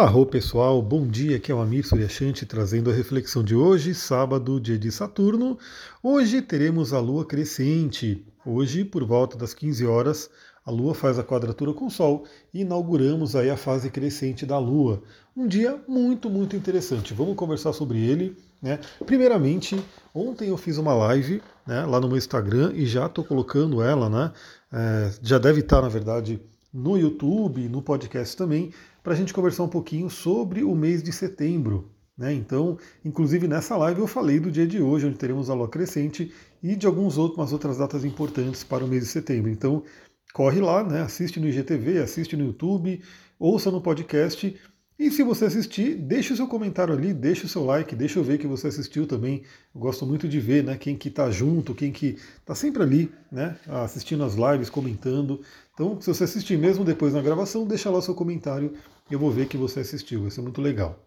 Arro pessoal, bom dia, aqui é o Amir Suryashanti trazendo a reflexão de hoje, sábado, dia de Saturno. Hoje teremos a Lua crescente. Hoje, por volta das 15 horas, a Lua faz a quadratura com o Sol e inauguramos aí a fase crescente da Lua. Um dia muito, muito interessante. Vamos conversar sobre ele. Né? Primeiramente, ontem eu fiz uma live né, lá no meu Instagram e já estou colocando ela, né? É, já deve estar, na verdade, no YouTube, no podcast também, para a gente conversar um pouquinho sobre o mês de setembro. Né? Então, inclusive nessa live eu falei do dia de hoje, onde teremos a lua crescente, e de algumas outras datas importantes para o mês de setembro. Então, corre lá, né? assiste no IGTV, assiste no YouTube, ouça no podcast. E se você assistir, deixe o seu comentário ali, deixe o seu like, deixa eu ver que você assistiu também. Eu gosto muito de ver né, quem que está junto, quem que está sempre ali, né, assistindo as lives, comentando. Então, se você assistir mesmo depois na gravação, deixa lá o seu comentário eu vou ver que você assistiu. Vai ser muito legal.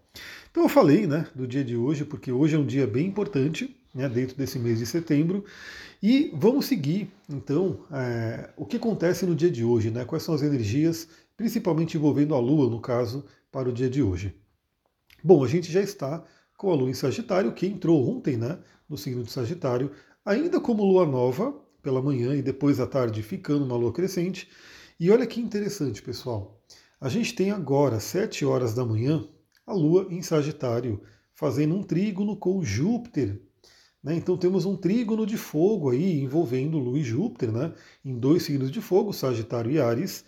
Então eu falei né, do dia de hoje, porque hoje é um dia bem importante, né, dentro desse mês de setembro. E vamos seguir, então, é, o que acontece no dia de hoje, né, quais são as energias, principalmente envolvendo a Lua, no caso, para o dia de hoje. Bom, a gente já está com a Lua em Sagitário, que entrou ontem né, no signo de Sagitário, ainda como Lua nova, pela manhã e depois à tarde ficando uma lua crescente. E olha que interessante, pessoal. A gente tem agora, 7 horas da manhã, a lua em Sagitário, fazendo um trígono com Júpiter. Né? Então temos um trígono de fogo aí envolvendo Lua e Júpiter, né? em dois signos de fogo, Sagitário e Ares.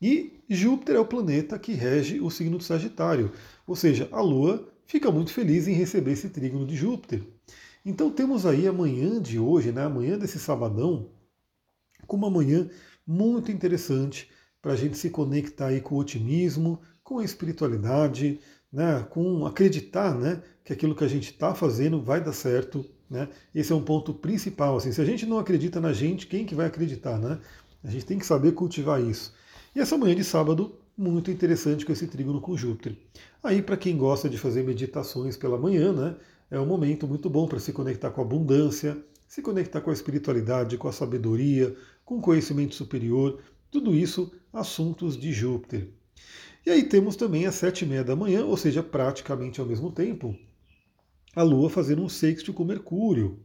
E Júpiter é o planeta que rege o signo de Sagitário. Ou seja, a Lua fica muito feliz em receber esse trígono de Júpiter. Então temos aí a manhã de hoje, né, a manhã desse sabadão, com uma manhã muito interessante para a gente se conectar aí com o otimismo, com a espiritualidade, né, com acreditar né, que aquilo que a gente está fazendo vai dar certo. Né? Esse é um ponto principal. Assim, se a gente não acredita na gente, quem que vai acreditar? Né? A gente tem que saber cultivar isso. E essa manhã de sábado, muito interessante com esse trígono com Júpiter. Aí, para quem gosta de fazer meditações pela manhã, né, é um momento muito bom para se conectar com a abundância, se conectar com a espiritualidade, com a sabedoria, com o conhecimento superior, tudo isso assuntos de Júpiter. E aí temos também às sete e meia da manhã, ou seja, praticamente ao mesmo tempo, a Lua fazendo um sexto com Mercúrio.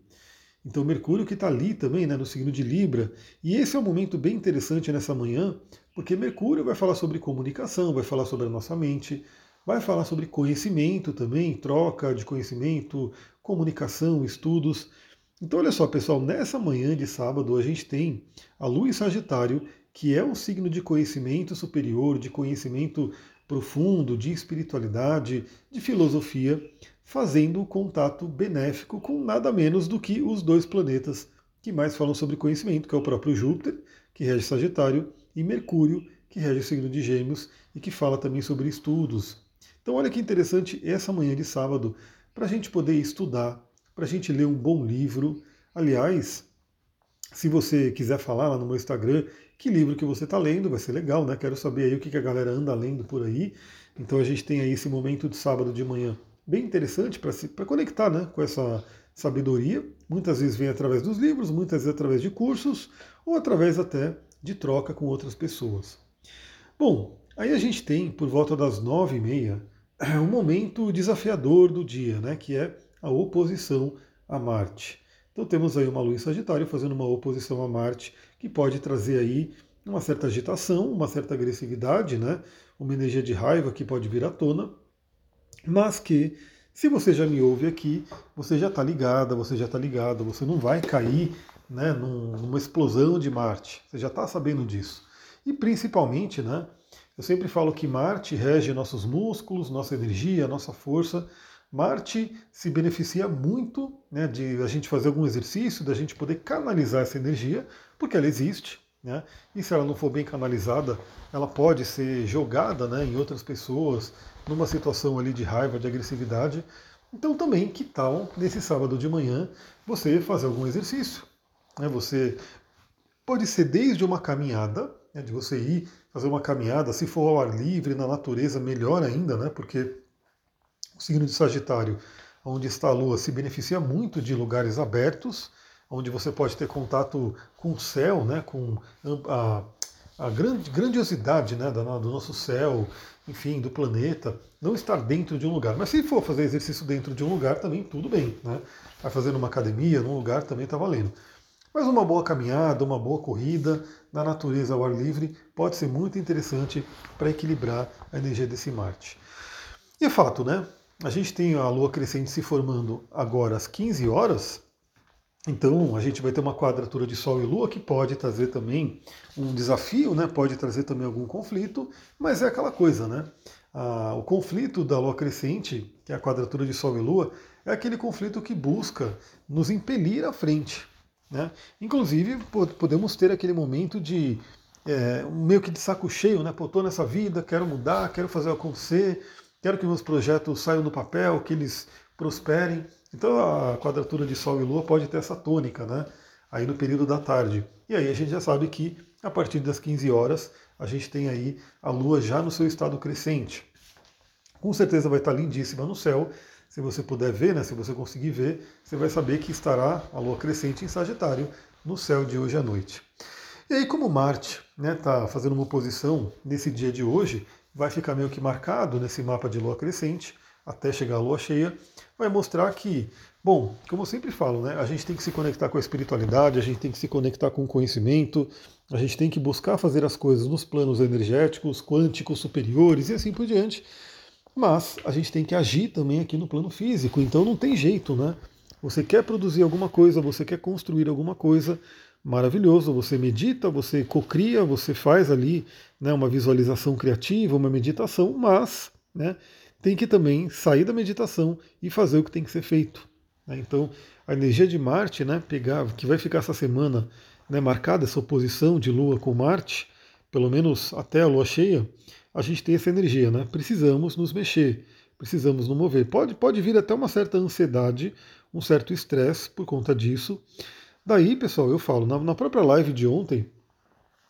Então Mercúrio que está ali também, né, no signo de Libra, e esse é um momento bem interessante nessa manhã, porque Mercúrio vai falar sobre comunicação, vai falar sobre a nossa mente, Vai falar sobre conhecimento também, troca de conhecimento, comunicação, estudos. Então, olha só, pessoal, nessa manhã de sábado a gente tem a Lua em Sagitário, que é um signo de conhecimento superior, de conhecimento profundo, de espiritualidade, de filosofia, fazendo o contato benéfico com nada menos do que os dois planetas que mais falam sobre conhecimento, que é o próprio Júpiter, que rege Sagitário, e Mercúrio, que rege o signo de Gêmeos e que fala também sobre estudos, então, olha que interessante essa manhã de sábado para a gente poder estudar, para a gente ler um bom livro. Aliás, se você quiser falar lá no meu Instagram que livro que você está lendo, vai ser legal, né? Quero saber aí o que a galera anda lendo por aí. Então a gente tem aí esse momento de sábado de manhã bem interessante para conectar né, com essa sabedoria. Muitas vezes vem através dos livros, muitas vezes através de cursos, ou através até de troca com outras pessoas. Bom, aí a gente tem, por volta das nove e meia, um momento desafiador do dia, né, que é a oposição a Marte. Então temos aí uma lua em Sagitário fazendo uma oposição a Marte, que pode trazer aí uma certa agitação, uma certa agressividade, né, uma energia de raiva que pode vir à tona, mas que, se você já me ouve aqui, você já está ligada, você já está ligado, você não vai cair né, numa explosão de Marte, você já está sabendo disso. E principalmente, né, eu sempre falo que Marte rege nossos músculos, nossa energia, nossa força. Marte se beneficia muito né, de a gente fazer algum exercício, da gente poder canalizar essa energia, porque ela existe. Né? E se ela não for bem canalizada, ela pode ser jogada né, em outras pessoas, numa situação ali de raiva, de agressividade. Então também, que tal, nesse sábado de manhã, você fazer algum exercício? Né? Você pode ser desde uma caminhada, né, de você ir fazer uma caminhada, se for ao ar livre, na natureza, melhor ainda, né, porque o signo de Sagitário, onde está a Lua, se beneficia muito de lugares abertos, onde você pode ter contato com o céu, né, com a, a grandiosidade né, do nosso céu, enfim, do planeta, não estar dentro de um lugar. Mas se for fazer exercício dentro de um lugar, também tudo bem. Né? Vai fazer numa academia, num lugar, também está valendo. Mas uma boa caminhada, uma boa corrida na natureza ao ar livre pode ser muito interessante para equilibrar a energia desse Marte. E é fato, né? A gente tem a Lua crescente se formando agora às 15 horas, então a gente vai ter uma quadratura de Sol e Lua que pode trazer também um desafio, né? pode trazer também algum conflito, mas é aquela coisa, né? Ah, o conflito da Lua crescente, que é a quadratura de Sol e Lua, é aquele conflito que busca nos impelir à frente. Né? Inclusive, podemos ter aquele momento de é, meio que de saco cheio, né? Pô, tô nessa vida, quero mudar, quero fazer acontecer, quero que meus projetos saiam do papel, que eles prosperem. Então a quadratura de Sol e Lua pode ter essa tônica, né? Aí no período da tarde. E aí a gente já sabe que a partir das 15 horas a gente tem aí a Lua já no seu estado crescente. Com certeza vai estar lindíssima no céu. Se você puder ver, né, se você conseguir ver, você vai saber que estará a Lua crescente em Sagitário no céu de hoje à noite. E aí, como Marte está né, tá fazendo uma oposição nesse dia de hoje, vai ficar meio que marcado nesse mapa de Lua crescente até chegar a Lua cheia vai mostrar que, bom, como eu sempre falo, né, a gente tem que se conectar com a espiritualidade, a gente tem que se conectar com o conhecimento, a gente tem que buscar fazer as coisas nos planos energéticos, quânticos superiores e assim por diante. Mas a gente tem que agir também aqui no plano físico, então não tem jeito, né? Você quer produzir alguma coisa, você quer construir alguma coisa, maravilhoso. Você medita, você cocria, você faz ali né, uma visualização criativa, uma meditação, mas né, tem que também sair da meditação e fazer o que tem que ser feito. Né? Então, a energia de Marte, né, pegar, que vai ficar essa semana né, marcada, essa oposição de Lua com Marte, pelo menos até a Lua cheia, a gente tem essa energia, né? Precisamos nos mexer, precisamos nos mover. Pode, pode vir até uma certa ansiedade, um certo estresse por conta disso. Daí, pessoal, eu falo, na, na própria live de ontem,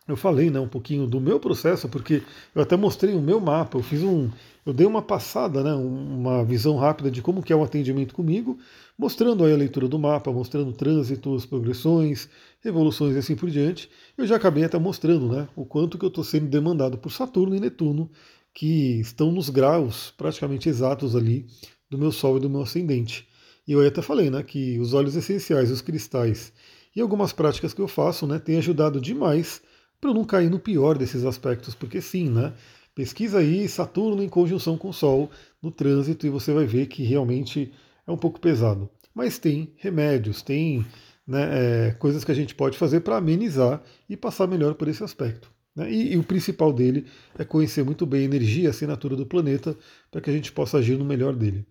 eu falei né, um pouquinho do meu processo, porque eu até mostrei o meu mapa, eu fiz um. Eu dei uma passada, né, uma visão rápida de como que é o atendimento comigo, mostrando aí a leitura do mapa, mostrando trânsitos, progressões, revoluções e assim por diante. Eu já acabei até mostrando né, o quanto que eu estou sendo demandado por Saturno e Netuno, que estão nos graus praticamente exatos ali do meu Sol e do meu ascendente. E eu até falei né, que os óleos essenciais, os cristais e algumas práticas que eu faço né, têm ajudado demais para não cair no pior desses aspectos, porque sim, né? Pesquisa aí Saturno em conjunção com o Sol no trânsito e você vai ver que realmente é um pouco pesado. Mas tem remédios, tem né, é, coisas que a gente pode fazer para amenizar e passar melhor por esse aspecto. Né? E, e, o principal dele é conhecer muito bem a energia, a assinatura do planeta, para que a gente possa agir no melhor dele.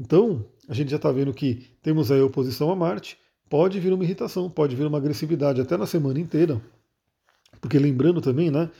Então, a gente já está vendo que temos aí a oposição a Marte, pode vir uma irritação, pode vir uma agressividade até na semana inteira, porque lembrando também, né?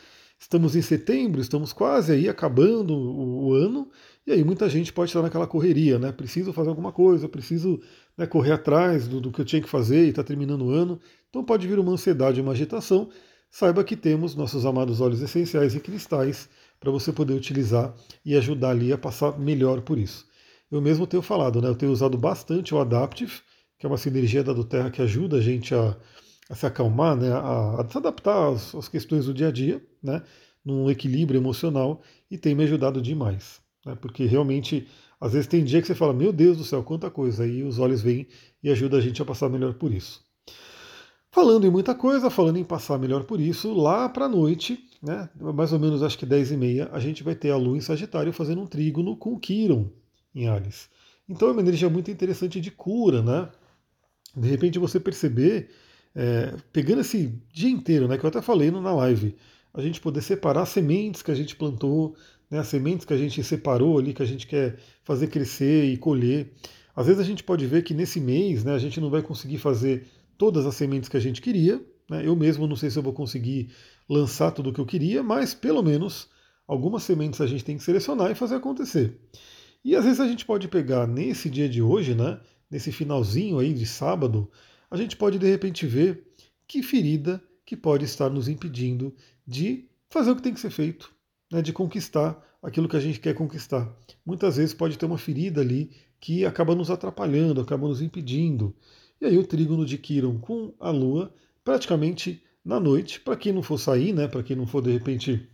Estamos em setembro, estamos quase aí acabando o, o ano, e aí muita gente pode estar naquela correria, né? Preciso fazer alguma coisa, preciso né, correr atrás do, do, que eu tinha que fazer e está terminando o ano. Então pode vir uma ansiedade, uma agitação. Saiba que temos nossos amados óleos essenciais e cristais para você poder utilizar e ajudar ali a passar melhor por isso. Eu mesmo tenho falado, né? Eu tenho usado bastante o Adaptive, que é uma sinergia da do Terra que ajuda a gente a a se acalmar, né, a, a se adaptar às, às, questões do dia a dia, né, num equilíbrio emocional e tem me ajudado demais. Né, porque realmente, às vezes tem dia que você fala, meu Deus do céu, quanta coisa, aí os olhos vêm e ajuda a gente a passar melhor por isso. Falando em muita coisa, falando em passar melhor por isso, lá para a noite, né, mais ou menos acho que 10 e meia, a gente vai ter a Lua em Sagitário fazendo um trígono com Quiron em Ares. Então é uma energia muito interessante de cura, né? De repente você perceber é, pegando esse dia inteiro, né, que eu até falei na live, a gente poder separar sementes que a gente plantou, né, as sementes que a gente separou ali, que a gente quer fazer crescer e colher. Às vezes a gente pode ver que nesse mês né, a gente não vai conseguir fazer todas as sementes que a gente queria. Né, eu mesmo não sei se eu vou conseguir lançar tudo o que eu queria, mas pelo menos algumas sementes a gente tem que selecionar e fazer acontecer. E às vezes a gente pode pegar nesse dia de hoje, né, nesse finalzinho aí de sábado, a gente pode de repente ver que ferida que pode estar nos impedindo de fazer o que tem que ser feito, né, de conquistar aquilo que a gente quer conquistar. Muitas vezes pode ter uma ferida ali que acaba nos atrapalhando, acaba nos impedindo. E aí o trígono de Quiron com a Lua praticamente na noite, para quem não for sair, né, para quem não for de repente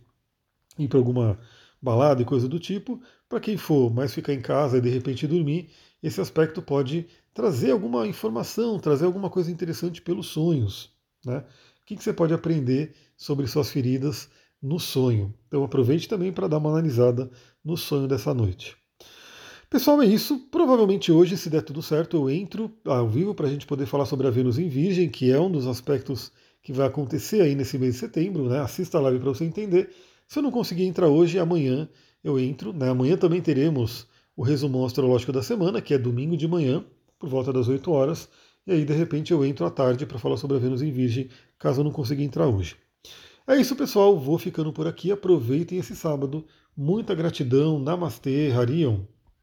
ir para alguma balada e coisa do tipo, para quem for mais ficar em casa e de repente dormir, esse aspecto pode trazer alguma informação, trazer alguma coisa interessante pelos sonhos. Né? O que, que você pode aprender sobre suas feridas no sonho? Então aproveite também para dar uma analisada no sonho dessa noite. Pessoal, é isso. Provavelmente hoje, se der tudo certo, eu entro ao vivo para a gente poder falar sobre a Vênus em Virgem, que é um dos aspectos que vai acontecer aí nesse mês de setembro. Né? Assista a live para você entender. Se eu não conseguir entrar hoje, amanhã eu entro. Né? Amanhã também teremos o resumo astrológico da semana, que é domingo de manhã, por volta das 8 horas. E aí, de repente, eu entro à tarde para falar sobre a Vênus em Virgem, caso eu não consiga entrar hoje. É isso, pessoal. Vou ficando por aqui. Aproveitem esse sábado. Muita gratidão. Namastê, Harion.